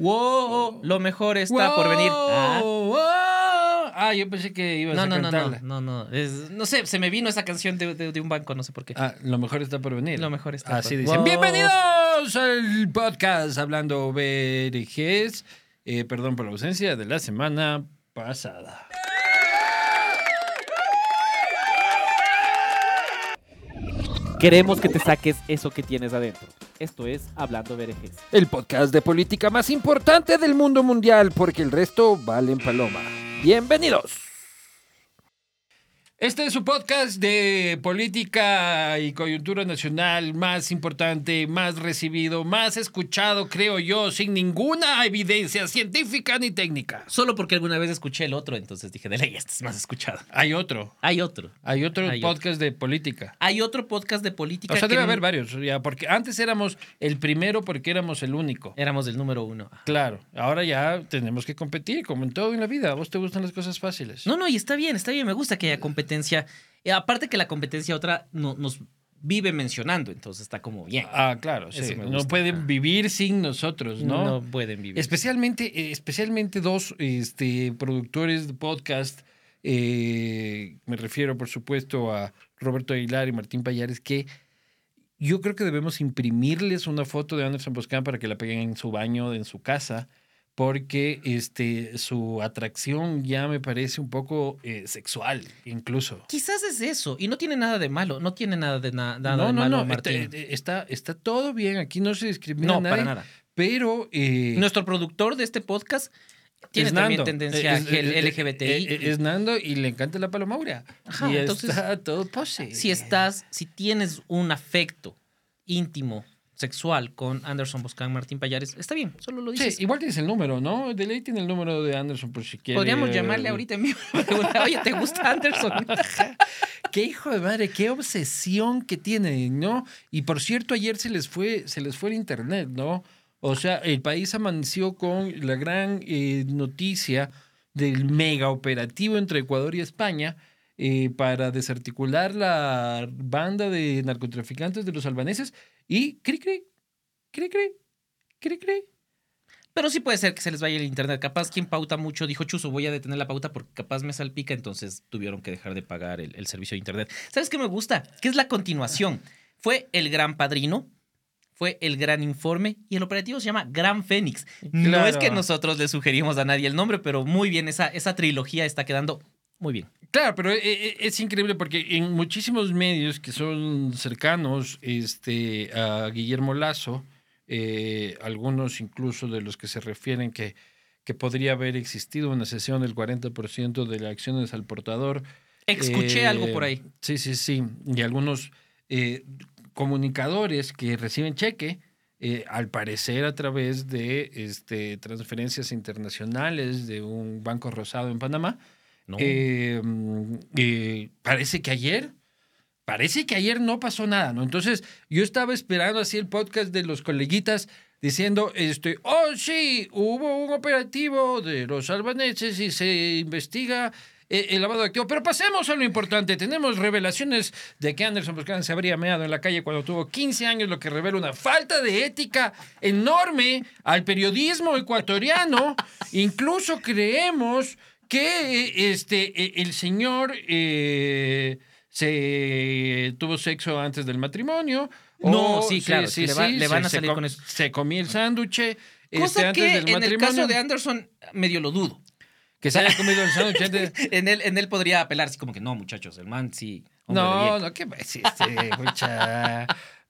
Wow, lo mejor está por venir. Ah. Wow. Ah, yo pensé que ibas No, a no, no, no, cantarla. no, no. Es- no sé, se me vino esa canción de, de- de un banco, no sé por qué. Ah, lo mejor está por venir. Lo mejor está Así por- dicen. Wow. Bienvenidos al podcast Hablando BRGs. Eh, perdón por la ausencia de la semana pasada. Queremos que te saques eso que tienes adentro. Esto es Hablando Berejes. El podcast de política más importante del mundo mundial porque el resto vale en paloma. Bienvenidos. Este es su podcast de política y coyuntura nacional más importante, más recibido, más escuchado, creo yo, sin ninguna evidencia científica ni técnica. Solo porque alguna vez escuché el otro, entonces dije, de ley, este es más escuchado. Hay otro, Hay otro. hay otro Hay otro. podcast de política. Hay otro podcast de política O sea, que debe no- haber varios, ya, porque antes éramos el primero porque éramos el único. éramos el número uno. Claro, ahora ya tenemos que competir, como en todo en la vida. ¿A vos te gustan las cosas fáciles? No, no, y está bien, está bien, me gusta que haya competencia. Eh, aparte que la competencia otra no- nos vive mencionando, entonces está como bien. Ah, claro, sí. No pueden vivir sin nosotros, ¿no? No pueden vivir. Especialmente, eh, especialmente dos este, productores de podcast. eh, me refiero, por supuesto, a Roberto Aguilar y Martín Payares, que yo creo que debemos imprimirles una foto de Anderson Boscan para que la peguen en su baño, en su casa, porque este, su atracción ya me parece un poco eh, sexual, incluso. Quizás es eso, y no tiene nada de malo, no tiene nada de, na- nada no, de no, malo, no, Martín. está, está, está todo bien, aquí no se discrimina no, nadie, para nada. pero... eh, Nuestro productor de este podcast tiene es también Nando. tendencia Es- es- LGBTI. Es, es Nando y le encanta la palomaura. Ajá, y entonces, está todo pose. si estás, si tienes un afecto íntimo, sexual con Anderson Boscan, Martín Payares, está bien, solo lo Sí, dices. igual tienes el número, ¿no? De ley tiene el número de Anderson por si quieres. Podríamos llamarle ahorita en vivo. Oye, ¿te gusta Anderson? Qué hijo de madre, qué obsesión que tienen, ¿no? Y por cierto, ayer se les fue, se les fue el internet, ¿no? O sea, el país amaneció con la gran eh, noticia del mega operativo entre Ecuador y España eh, para desarticular la banda de narcotraficantes de los albaneses y cri cri, cri cri, cri cri. Pero sí puede ser que se les vaya el internet. Capaz quien pauta mucho dijo, Chuzo, voy a detener la pauta porque capaz me salpica, entonces tuvieron que dejar de pagar el, el servicio de internet. ¿Sabes qué me gusta? Que es la continuación. Fue el gran padrino, fue el gran informe y el operativo se llama Gran Fénix. No es que nosotros le sugerimos a nadie el nombre, pero muy bien, esa, esa trilogía está quedando muy bien. Claro, pero eh, eh, es increíble porque en muchísimos medios que son cercanos este, a Guillermo Lazo, eh, algunos incluso de los que se refieren que, que podría haber existido una sesión del 40% de las acciones al portador. Escuché eh, algo por ahí. Sí, sí, sí. Y algunos eh, comunicadores que reciben cheque, al parecer a través de este, transferencias internacionales de un banco rosado en Panamá. Eh, mm, eh, parece que ayer, parece que ayer no pasó nada, ¿no? Entonces yo estaba esperando así el podcast de los coleguitas diciendo, este, oh sí, hubo un operativo de los albaneses y se investiga eh, el lavado de activos. Pero pasemos a lo importante. Tenemos revelaciones de que Anderson Buscán se habría meado en la calle cuando tuvo 15 años, lo que revela una falta de ética enorme al periodismo ecuatoriano. Incluso creemos que eh, este, eh, el señor eh, se tuvo sexo antes del matrimonio. No, sí, claro, que le va- le van a salir con eso. Se comía el sándwich este, Cosa antes que del en matrimonio. el caso de Anderson medio lo dudo. Que se haya comido el sándwich antes. En él, en él podría apelar así como que no, muchachos, el man sí. No, bien". no, ¿qué mucha?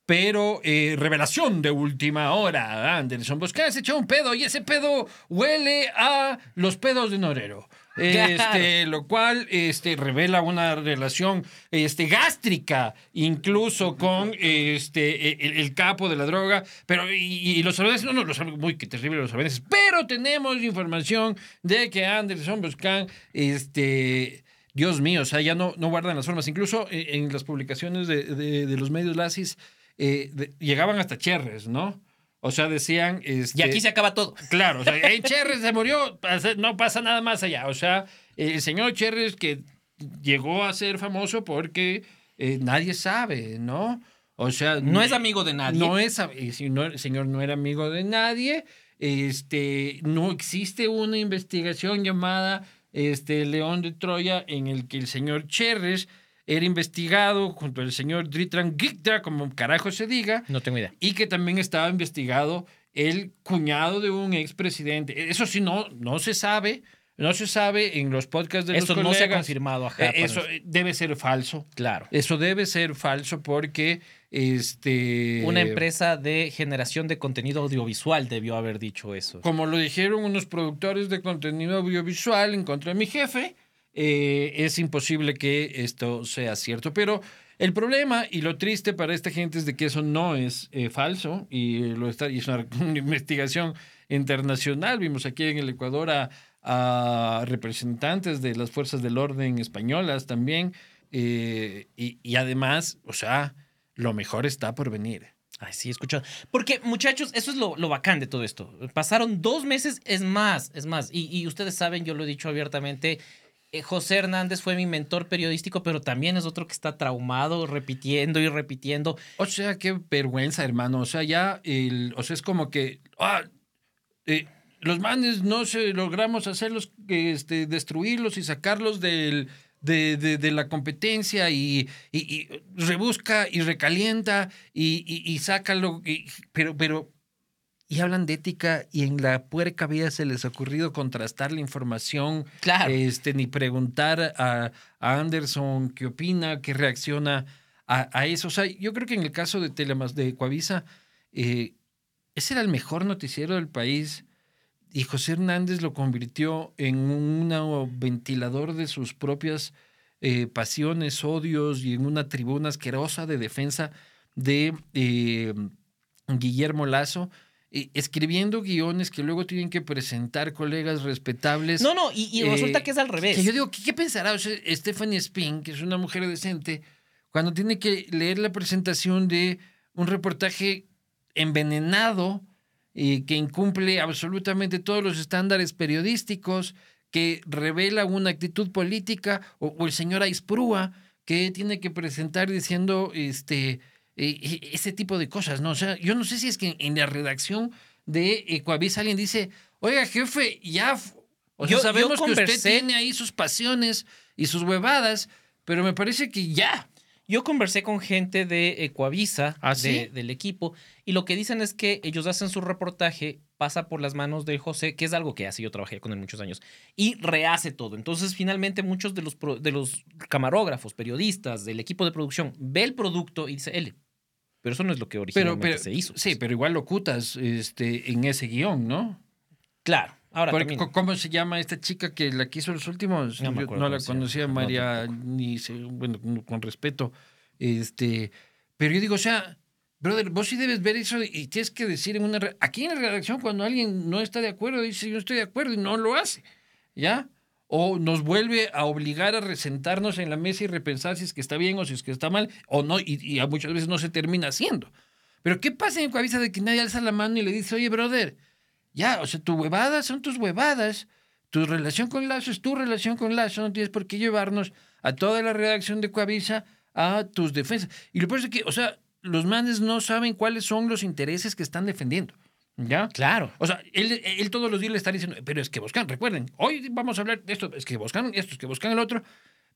Pero eh, revelación de última hora. Anderson Boscan se echó un pedo y ese pedo huele a los pedos de Norero. Este, lo cual este, revela una relación este, gástrica, incluso con este, el, el capo de la droga. Pero, y, y los albaneses, no, no, los muy que terrible los albaneses. Pero tenemos información de que Anderson Boscan, este. Dios mío, o sea, ya no, no guardan las formas. Incluso eh, en las publicaciones de, de- de los medios lazis eh, de- llegaban hasta Cherres, ¿no? O sea, decían... Este, Y aquí se acaba todo. Claro, o sea, Cherres se murió, no pasa nada más allá. O sea, el señor Cherres que llegó a ser famoso porque eh, nadie sabe, ¿no? O sea, No es amigo de nadie. No es, el señor, el señor no era amigo de nadie. Este, no existe una investigación llamada este, León de Troya en el que el señor Cherres era investigado junto al señor Dritran Gikta, como carajo se diga, No tengo idea. y que también estaba investigado el cuñado de un expresidente. Eso sí, no, no se sabe, no se sabe en los podcasts de Esto los no se ha colegas. confirmado. Ajá, Eh, Eso eh, debe ser falso. Claro. Eso debe ser falso porque este Una empresa de generación de contenido audiovisual debió haber dicho eso. como lo dijeron unos productores de contenido audiovisual en contra de mi jefe, eh, es imposible que esto sea cierto. Pero el problema y lo triste para esta gente es de que eso no es eh, falso y, lo está, y es una, investigación internacional. Vimos aquí en el Ecuador a, representantes de las fuerzas del orden españolas también. eh, y, y además, o sea, lo mejor está por venir. Ay, sí, escucha. Porque, muchachos, eso es lo, lo bacán de todo esto. Pasaron dos meses, es más, es más. Y ustedes saben, yo lo he dicho abiertamente. Eh, José Hernández fue mi mentor periodístico, pero también es otro que está traumado, repitiendo y repitiendo. O sea, qué vergüenza, hermano. O sea, ya, o sea, es como que, ah, eh, los manes no se logramos hacerlos, este, destruirlos y sacarlos del, de, de- de la competencia y, y- y rebusca y recalienta y, y, y sácalo, pero, pero, y hablan de ética y en la puerca vida se les ha ocurrido contrastar la información Claro. este, ni preguntar a, a Anderson qué opina, qué reacciona a, a eso. O sea, yo creo que en el caso de Telemas, de Coavisa, eh, ese era el mejor noticiero del país y José Hernández lo convirtió en un ventilador de sus propias eh, pasiones, odios y en una tribuna asquerosa de defensa de eh, Guillermo Lazo. Eh, escribiendo guiones que luego tienen que presentar colegas respetables. No, no, y, y Eh, resulta que es al revés. Que yo digo, ¿qué, qué pensará o sea, Stephanie Spin, que es una mujer decente, cuando tiene que leer la presentación de un reportaje envenenado eh, que incumple absolutamente todos los estándares periodísticos, que revela una actitud política, o, o el señor Aisprúa, que tiene que presentar diciendo este, eh, eh, ese tipo de cosas, ¿no? O sea, yo no sé si es que en la redacción de Ecuavisa alguien dice, oiga, jefe, ya... O sea, Yo- yo sabemos que usted tiene ahí sus pasiones y sus huevadas, pero me parece que ya. Yo conversé con gente de Ecuavisa, ¿Ah, de- sí? del equipo, y lo que dicen es que ellos hacen su reportaje, pasa por las manos de José, que es algo que hace, yo trabajé con él muchos años, y rehace todo. Entonces, finalmente, muchos de los, pro- de los camarógrafos, periodistas, del equipo de producción, ve el producto y dice, L. Pero eso no es lo que Pero, originalmente pero se hizo. Sí, pero igual lo cutas este, en ese guion, ¿no? Claro. Ahora Porque, ¿Cómo se llama esta chica que la quiso los últimos? No me Yo no la conocía, No, María, tampoco. ni bueno, con respeto. Este, pero yo digo, o sea, brother, vos sí debes ver eso y tienes que decir en una. Aquí en la redacción, cuando alguien no está de acuerdo, dice yo no estoy de acuerdo y no lo hace. ¿Ya? O nos vuelve a obligar a resentarnos en la mesa y repensar si es que está bien o si es que está mal, o no, y, y muchas veces no se termina haciendo. Pero ¿qué pasa en Coavisa de que nadie alza la mano y le dice, oye, brother, ya, o sea, tus huevadas son tus huevadas, tu relación con Lazo es tu relación con Lazo, no tienes por qué llevarnos a toda la redacción de Coavisa a tus defensas. Y lo peor es que, o sea, los manes no saben cuáles son los intereses que están defendiendo. ¿Ya? Claro. O sea, él, él todos los días le está diciendo, pero es que buscan, recuerden, hoy vamos a hablar de esto, es que buscan esto, es que buscan el otro,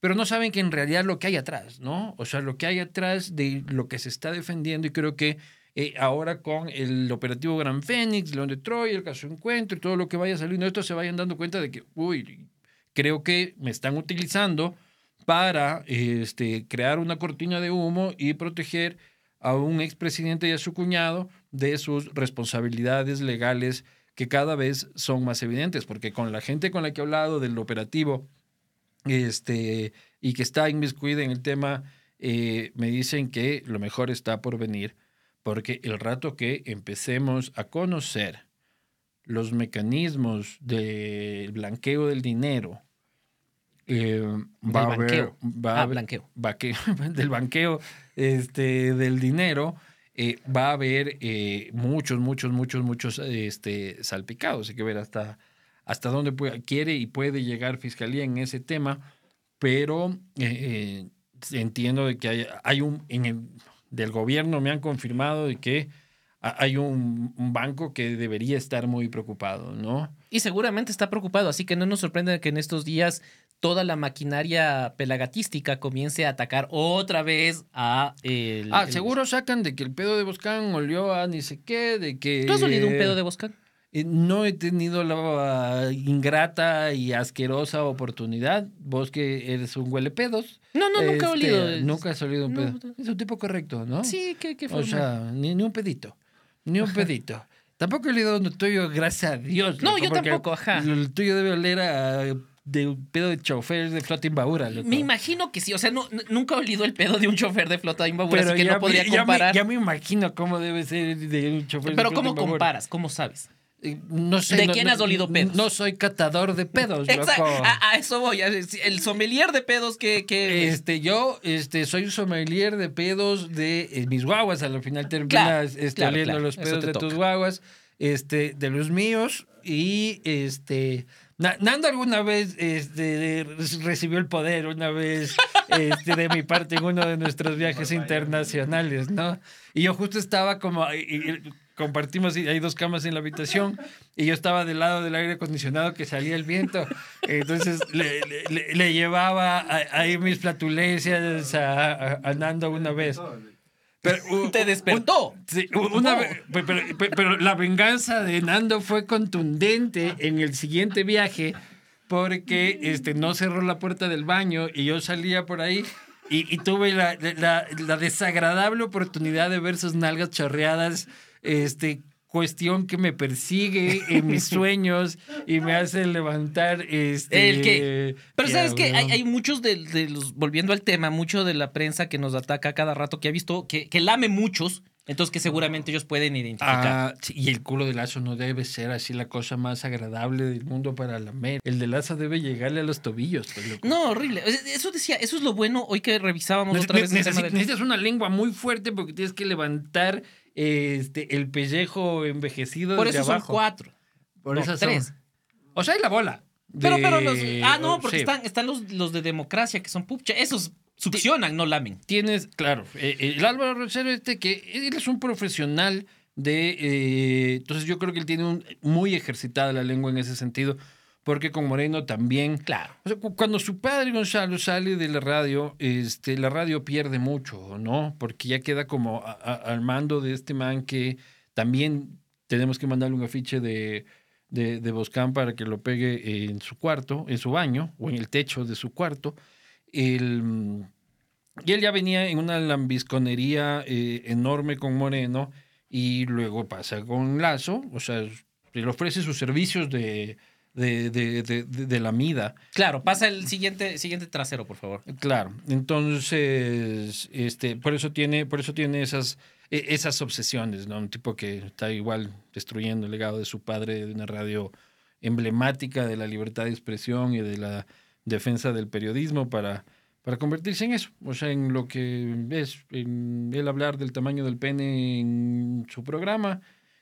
pero no saben que en realidad lo que hay atrás, ¿no? O sea, lo que hay atrás de lo que se está defendiendo y creo que eh, ahora con el operativo Gran Fénix, León de Troya, el caso Encuentro y todo lo que vaya saliendo esto, se vayan dando cuenta de que, uy, creo que me están utilizando para este, crear una cortina de humo y proteger a un expresidente y a su cuñado de sus responsabilidades legales que cada vez son más evidentes, porque con la gente con la que he hablado del operativo este, y que está inmiscuida en el tema, eh, me dicen que lo mejor está por venir, porque el rato que empecemos a conocer los mecanismos del blanqueo del dinero, eh, va a haber, banqueo. va a Ah, haber- blanqueo. baque- del banqueo este, del dinero, eh, va a haber eh, muchos, muchos, muchos, muchos este, salpicados. Hay que ver hasta, hasta dónde puede- quiere y puede llegar Fiscalía en ese tema, pero entiendo de que hay, hay un, en el- del gobierno me han confirmado de que hay un, un banco que debería estar muy preocupado, ¿no? Y seguramente está preocupado, así que no nos sorprende que en estos días toda la maquinaria pelagatística comience a atacar otra vez a el... Ah, el- seguro sacan de que el pedo de Boscán olió a ni sé qué, de que... ¿Tú has olido un pedo de Boscan? Eh, No he tenido la ingrata y asquerosa oportunidad. Vos que eres un huele pedos. No, no, nunca he olido. Nunca has olido un pedo. no. Es un tipo correcto, ¿no? Sí, ¿qué, qué O forma? sea, ni, ni un pedito. Ni un pedito. Tampoco he olido uno tuyo, gracias a Dios. No, loco, yo tampoco, ajá. El tuyo debe oler a de un pedo de chofer de flota imbabura. loco. Me imagino que sí, o sea, no, nunca he olido el pedo de un chofer de flota de Imbabura, Pero así que ya no podría me- ya me-. Ya me, imagino cómo debe ser de un chofer de Pero flota ¿cómo Imbabura. comparas? ¿Cómo sabes? Eh, No sé. ¿De no- quién no- has olido pedos? No soy catador de pedos, Exacto, loco. a, a eso voy. a- El sommelier de pedos que... que Este, yo este, soy un sommelier de pedos de eh, mis guaguas. Al final terminas Claro, este, claro, oliendo claro. los pedos de toca. tus guaguas, este, de los míos. Y este. Na- Nando alguna vez este, recibió el poder, una vez este, de mi parte en uno de nuestros viajes internacionales, ¿no? Y yo justo estaba como, y- y compartimos, y hay dos camas en la habitación, y yo estaba del lado del aire acondicionado que salía el viento, entonces le, le- le- le llevaba a- ahí mis flatulencias a, a- a Nando una vez. Pero, Te despertó. Sí, una pero, pe- pero la venganza de Nando fue contundente en el siguiente viaje porque este, no cerró la puerta del baño y yo salía por ahí y, y tuve la, la- la desagradable oportunidad de ver sus nalgas chorreadas, este, cuestión que me persigue en mis sueños y me hace levantar este... El que- Pero sabes que hay, hay muchos de, de los, volviendo al tema, mucho de la prensa que nos ataca cada rato, que ha visto, que, que lame muchos, entonces que seguramente ellos pueden identificar. Ah, sí, y el culo de lazo no debe ser así la cosa más agradable del mundo para lamer. El de lazo debe llegarle a los tobillos. pues. No, horrible. Eso decía, eso es lo bueno hoy que revisábamos Neces- otra vez tema del- Necesitas una lengua muy fuerte porque tienes que levantar este, el pellejo envejecido Por eso son abajo. cuatro. Por no, eso tres. son. O sea, hay la bola. Pero, de- pero los. Ah, no, porque están, están los, los de democracia, que son pucha. Esos succionan, no lamen. Tienes, claro, eh, eh, el Álvaro Rosero este que él es un profesional de... eh, entonces yo creo que él tiene un, muy ejercitada la lengua en ese sentido, porque con Moreno también... Claro. O sea, cu- cuando su padre Gonzalo sale de la radio, este, la radio pierde mucho, ¿no? Porque ya queda como a- a- al mando de este man que también tenemos que mandarle un afiche de, de, de Boscán para que lo pegue en su cuarto, en su baño o en el techo de su cuarto. El, y él ya venía en una lambisconería eh, enorme con Moreno y luego pasa con Lazo, o sea, le ofrece sus servicios de, de, de, de, de- de la mida. Claro, pasa el siguiente, siguiente trasero, por favor. Claro, entonces, este, por eso tiene, por eso tiene esas, e- esas obsesiones, ¿no? Un tipo que está igual destruyendo el legado de su padre de una radio emblemática de la libertad de expresión y de la defensa del periodismo para, para convertirse en eso, o sea, en lo que es, en él hablar del tamaño del pene en su programa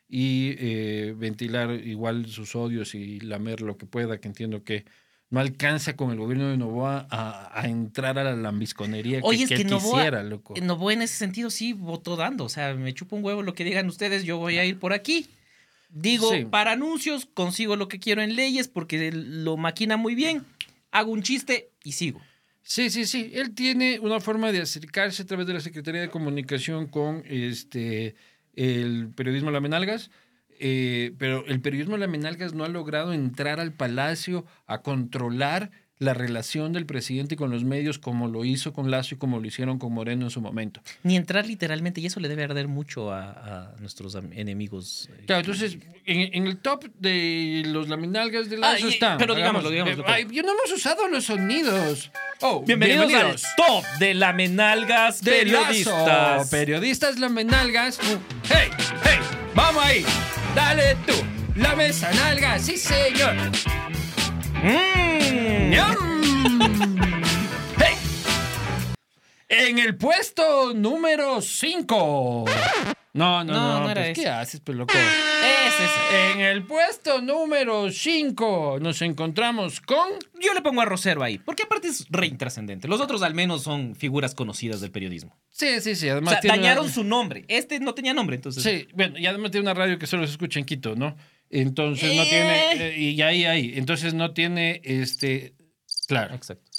y eh, ventilar igual sus odios y lamer lo que pueda, que entiendo que no alcanza con el gobierno de Novoa a, a entrar a la lambisconería que, es que que Novoa- quisiera, loco. Novoa en ese sentido sí votó dando. O sea, me chupa un huevo lo que digan ustedes, yo voy a ir por aquí. Digo, Sí. para anuncios consigo lo que quiero en leyes porque lo maquina muy bien. Hago un chiste y sigo. Sí, sí, sí. Él tiene una forma de acercarse a través de la Secretaría de Comunicación con este el periodismo Lamenalgas, eh, pero el periodismo Lamenalgas no ha logrado entrar al palacio a controlar la relación del presidente con los medios como lo hizo con Lazo y como lo hicieron con Moreno en su momento. Ni entrar literalmente, y eso le debe arder mucho a, a nuestros enemigos. eh, Claro, entonces, en, en el top de los laminalgas de Ah, Lazo y- están. pero digámoslo, digámoslo ay, yo no hemos usado los sonidos. Oh, Bienvenidos, al top de Lamenalgas de Periodistas. Lazo, periodistas lamenalgas. ¡Hey! ¡Hey! ¡Vamos ahí! ¡Dale tú! ¡La mesa nalga! ¡Sí, señor! Mm. ¡Hey! En el puesto número 5. No, no, No, no. no pues, ¿Qué haces, pues, loco? Es ese. En el puesto número 5 nos encontramos con... Yo le pongo a Rosero ahí, porque aparte es re intrascendente. Los otros al menos son figuras conocidas del periodismo. Sí, sí, sí. O Además sea, tiene una- dañaron su nombre. Este no tenía nombre, entonces. Sí, bueno, y además tiene una radio que solo se escucha en Quito, ¿no? Entonces no Eh. tiene... eh, y ahí, ahí. Entonces no tiene, este... Claro. Exacto.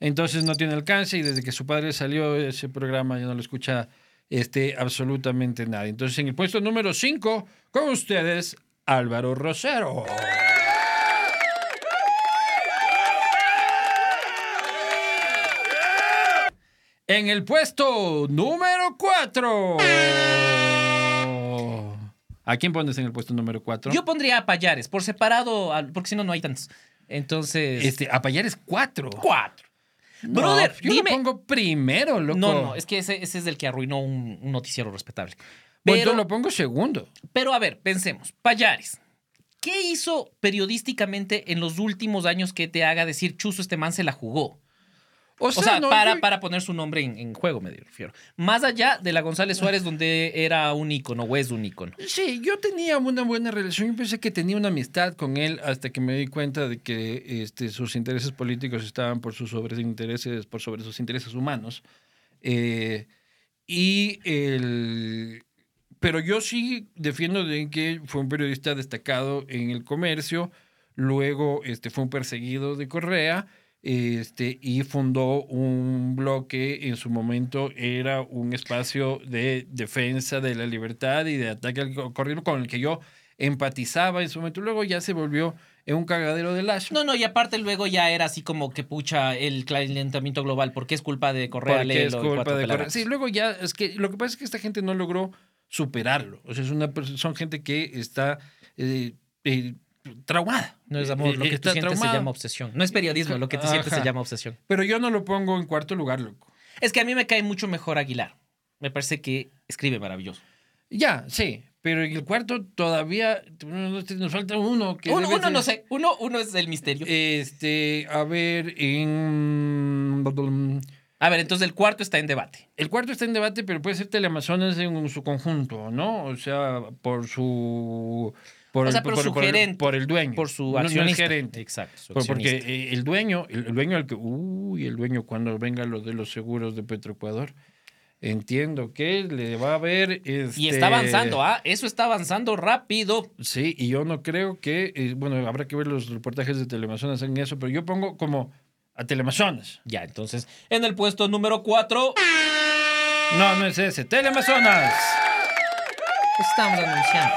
Entonces no tiene alcance y desde que su padre salió de ese programa ya no lo escucha este, absolutamente nadie. Entonces en el puesto número 5, con ustedes, Álvaro Rosero. En el puesto número 4. ¿A quién pones en el puesto número 4? Yo pondría a Payares, por separado, porque si no, no hay tantos. Entonces. Este, a Payares 4. Cuatro. Brother, yo dime. lo pongo primero, loco. No, no, es que ese, ese es el que arruinó un, un noticiero respetable. Bueno, Pero, yo lo pongo segundo. pero a ver, pensemos. Payares. ¿Qué hizo periodísticamente en los últimos años que te haga decir Chuzo este man se la jugó? O O sea, no, para, yo- para poner su nombre en, en juego, me refiero. Más allá de la González Suárez, donde era un ícono o es un ícono. Sí, yo tenía una buena relación. Yo pensé que tenía una amistad con él hasta que me di cuenta de que este, sus intereses políticos estaban por sus sobre intereses, por sobre sus intereses humanos. Eh, y el, pero yo sí defiendo de que fue un periodista destacado en el comercio. Luego este, fue un perseguido de Correa. Este, y fundó un bloque en su momento era un espacio de defensa de la libertad y de ataque al corrido con el que yo empatizaba en su momento. Luego ya se volvió en un cagadero de lazo. No, no, y aparte luego ya era así como que pucha el calentamiento global, porque es culpa de Correa, porque es culpa de Correa. Sí, luego ya es que lo que pasa es que esta gente no logró superarlo. O sea, es una son gente que está eh, eh, traumada. No es amor, lo Eh, que tú sientes se llama obsesión. No es periodismo, lo que tú sientes se Ajá. llama obsesión. Pero yo no lo pongo en cuarto lugar, loco. Es que a mí me cae mucho mejor Aguilar. Me parece que escribe maravilloso. Ya, sí. Pero en el cuarto todavía nos falta uno que Uno, uno ser- no sé, uno, uno es el misterio. Este, a ver, en A ver, entonces el cuarto está en debate. el cuarto está en debate, pero puede ser Teleamazonas en su conjunto, ¿no? O sea, por su por O el, sea, por su gerente, por el dueño, Por su No, no el accionista. gerente. Exacto. su porque accionista. eh, el dueño, el, el dueño al que, uy, el dueño cuando venga lo de los seguros de Petroecuador, entiendo que le va a ver Y este, está avanzando, ¿ah? Eso está avanzando rápido. Sí, y yo no creo que, eh, bueno, habrá que ver los reportajes de Teleamazonas en eso, pero yo pongo como a Teleamazonas. Ya, entonces, en el puesto número 4, No, no es ese, Teleamazonas. estamos anunciando.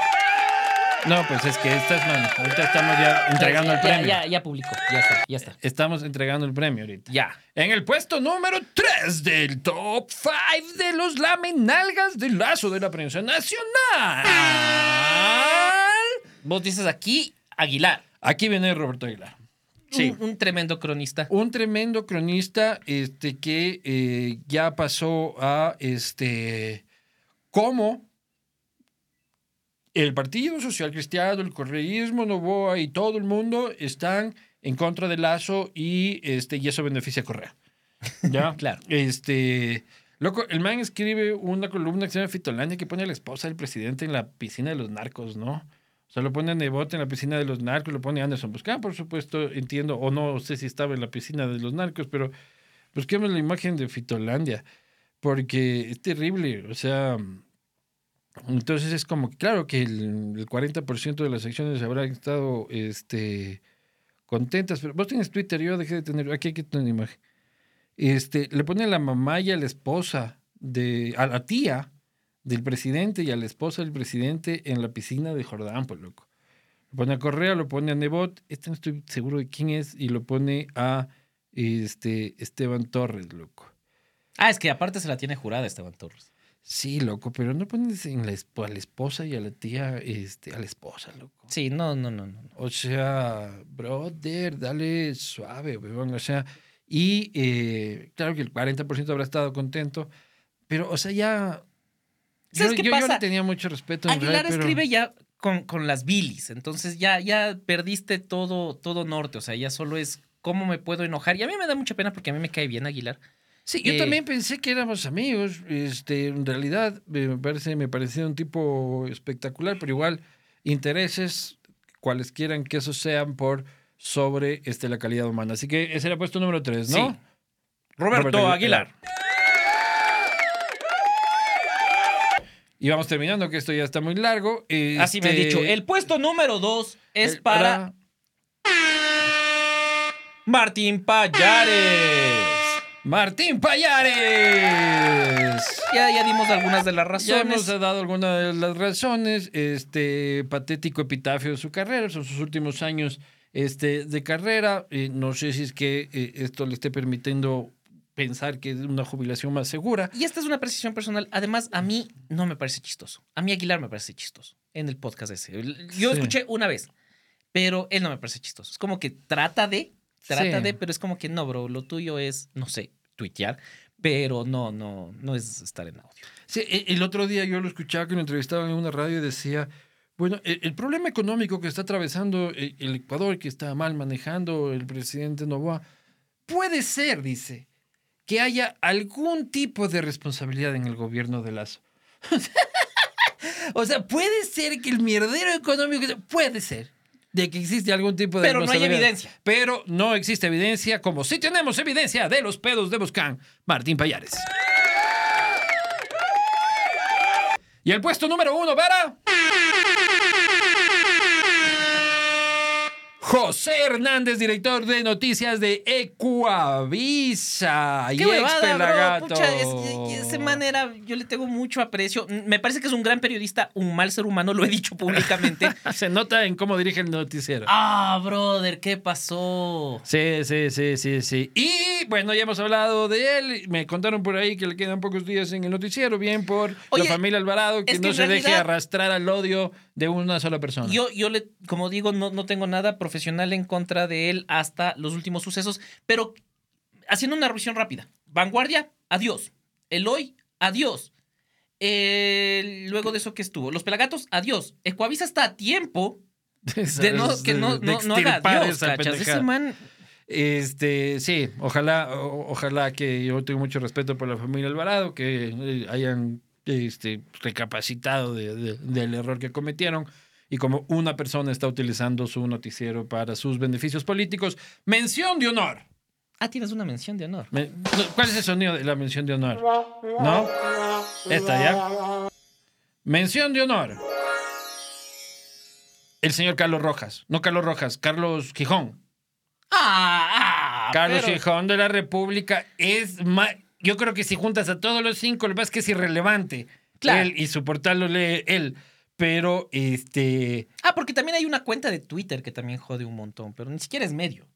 No, pues es que estas, man, ahorita estamos ya entregando ya, el ya, premio. Ya, ya publicó, ya está, ya está. Estamos entregando el premio ahorita. Ya. En el puesto número 3 del top 5 de los lamenalgas del lazo de la prensa nacional. Vos dices aquí Aguilar. Aquí viene Roberto Aguilar. Sí. Un, un tremendo cronista. Un tremendo cronista este, que eh, ya pasó a este cómo el Partido Social Cristiano, el correísmo, Novoa y todo el mundo están en contra de Lazo y, este, y eso beneficia a Correa. ¿Ya? Claro. Este. Loco, el man escribe una columna que se llama Fitolandia que pone a la esposa del presidente en la piscina de los narcos, ¿no? O sea, lo pone a Nebote en la piscina de los narcos, lo pone Anderson Buscán, por supuesto, entiendo, o no sé si estaba en la piscina de los narcos, pero busquemos la imagen de Fitolandia, porque es terrible, o sea, entonces es como, claro que el, el 40% de las acciones habrán estado este, contentas, pero vos tienes Twitter, yo dejé de tener, aquí hay que una imagen. Este, le pone a la mamá y a la esposa, de, a la tía del presidente y a la esposa del presidente en la piscina de Jordán, pues loco. Lo pone a Correa, lo pone a Nebot, este no estoy seguro de quién es, y lo pone a este, Esteban Torres, loco. Ah, es que aparte se la tiene jurada Esteban Torres. Sí, loco, pero no pones en la, a la esposa y a la tía, este, a la esposa, loco. Sí, no, no, no, no. O sea, brother, dale suave, weón. O sea, y eh, claro que el 40% habrá estado contento, pero, o sea, ya. Yo, ¿Sabes qué yo- yo pasa? le tenía mucho respeto. Aguilar realidad, pero- escribe ya con, con las bilis, entonces ya, ya perdiste todo, todo norte, o sea, ya solo es cómo me puedo enojar. Y a mí me da mucha pena porque a mí me cae bien Aguilar. Sí, yo Eh, también pensé que éramos amigos. Este, en realidad, eh, me parece, me parecía un tipo espectacular, pero igual intereses, cuales quieran que esos sean por sobre este, la calidad humana. Así que ese era puesto número 3, ¿no? Sí. Roberto, Roberto Aguilar. Y vamos terminando, que esto ya está muy largo. Así me han Este, dicho. El puesto número dos es el- para Martín Payares. Martín Payares. Ya, ya dimos algunas de las Ya hemos razones. dado algunas de las razones. Este patético epitafio de su carrera, son sus últimos años este, de carrera. Eh, no sé si es que eh, esto le esté permitiendo pensar que es una jubilación más segura. Y esta es una apreciación personal. Además, a mí no me parece chistoso. A mí Aguilar me parece chistoso en el podcast ese. Yo Sí. escuché una vez, pero él no me parece chistoso. Es como que trata de, trata Sí. de, pero es como que no, bro. Lo tuyo es, no sé, tuitear, pero no, no, no es estar en audio. Sí, e- el otro día yo lo escuchaba que lo entrevistaban en una radio y decía, bueno, e- el, problema económico que está atravesando e- el Ecuador, que está mal manejando el presidente Novoa, puede ser, dice, que haya algún tipo de responsabilidad en el gobierno de Lazo. o sea, puede ser que el mierdero económico, puede ser. De que existe algún tipo de Pero no hay evidencia. Pero no existe evidencia, como sí tenemos evidencia de los pedos de Boscán. Martín Payares. Y el puesto número uno para. José Hernández, director de noticias de Ecuavisa. y ¡Qué ex huevada, bro! Pucha, es- es- ese manera yo le tengo mucho aprecio. Me parece que es un gran periodista, un mal ser humano, lo he dicho públicamente. Se nota en cómo dirige el noticiero. ah, brother, ¿qué pasó? Sí, sí, sí, sí, sí. Y bueno, ya hemos hablado de él. Me contaron por ahí que le quedan pocos días en el noticiero, bien por Oye, la familia Alvarado, que es que no se deje arrastrar al odio de una sola persona. Yo, yo le, como digo, no, no tengo nada profesional en contra de él hasta los últimos sucesos, pero haciendo una revisión rápida. Vanguardia, adiós. Eloy, adiós. Eh, luego de eso que estuvo. Los Pelagatos, adiós. Ecuavisa está a tiempo de no, que no, De no, no haga adiós, cachas. pendejada. Ese man, Este, sí, ojalá, o- ojalá que yo tengo mucho respeto por la familia Alvarado, que eh, hayan este, recapacitado de- de- del error que cometieron. Y como una persona está utilizando su noticiero para sus beneficios políticos, mención de honor. Ah, tienes una mención de honor. Me- ¿Cuál es el sonido de la mención de honor? ¿No? Esta ya. Mención de honor. El señor Carlos Rojas. No Carlos Rojas, Carlos Gijón. Ah, ah, Carlos pero- Gijón de la República es más. Yo creo que si juntas a todos los cinco, lo es que es irrelevante. Claro. Él y su portal lo lee él. Pero este. Ah, porque también hay una cuenta de Twitter que también jode un montón, pero ni siquiera es medio.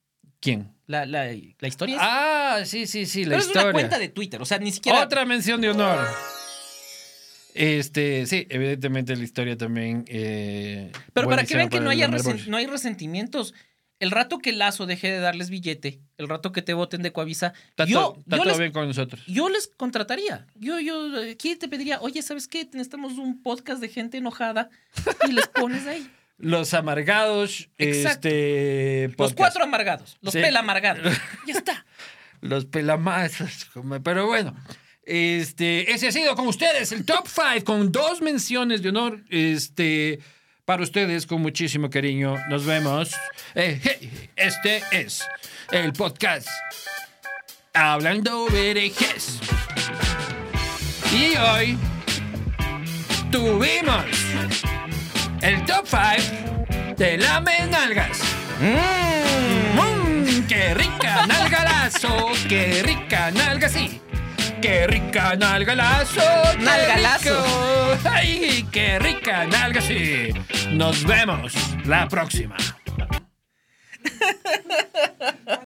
¿Quién? La, la, la historia es. Ah, sí, sí, sí, la pero es historia. una cuenta de Twitter, o sea, ni siquiera. Otra mención de honor. Este, sí, evidentemente la historia también. eh, Pero para que vean que no, haya no hay resentimientos, el rato que Lazo deje de darles billete, el rato que te voten de Coavisa, Está, yo, todo, está yo, todo les, bien con nosotros. yo les contrataría. Yo, yo aquí te pediría, oye, ¿sabes qué? Necesitamos un podcast de gente enojada y les pones ahí. Los amargados. Exacto. Este, Los cuatro amargados, los Sí. pelamargados. Ya está. Los pelamazos. como- Pero bueno. Este, ese ha sido con ustedes el top 5 con dos menciones de honor. Este, para ustedes con muchísimo cariño. Nos vemos. Eh, hey, este es el podcast Hablando Berejes. Y hoy tuvimos el top 5 de la menalgas. ¡Mmm! ¡Qué rica nalgalazo! ¡Qué rica nalga, sí! ¡Qué rica nalgalazo! Nalgalazo. ¡Ay, qué rica nalga, sí! Nos vemos la próxima.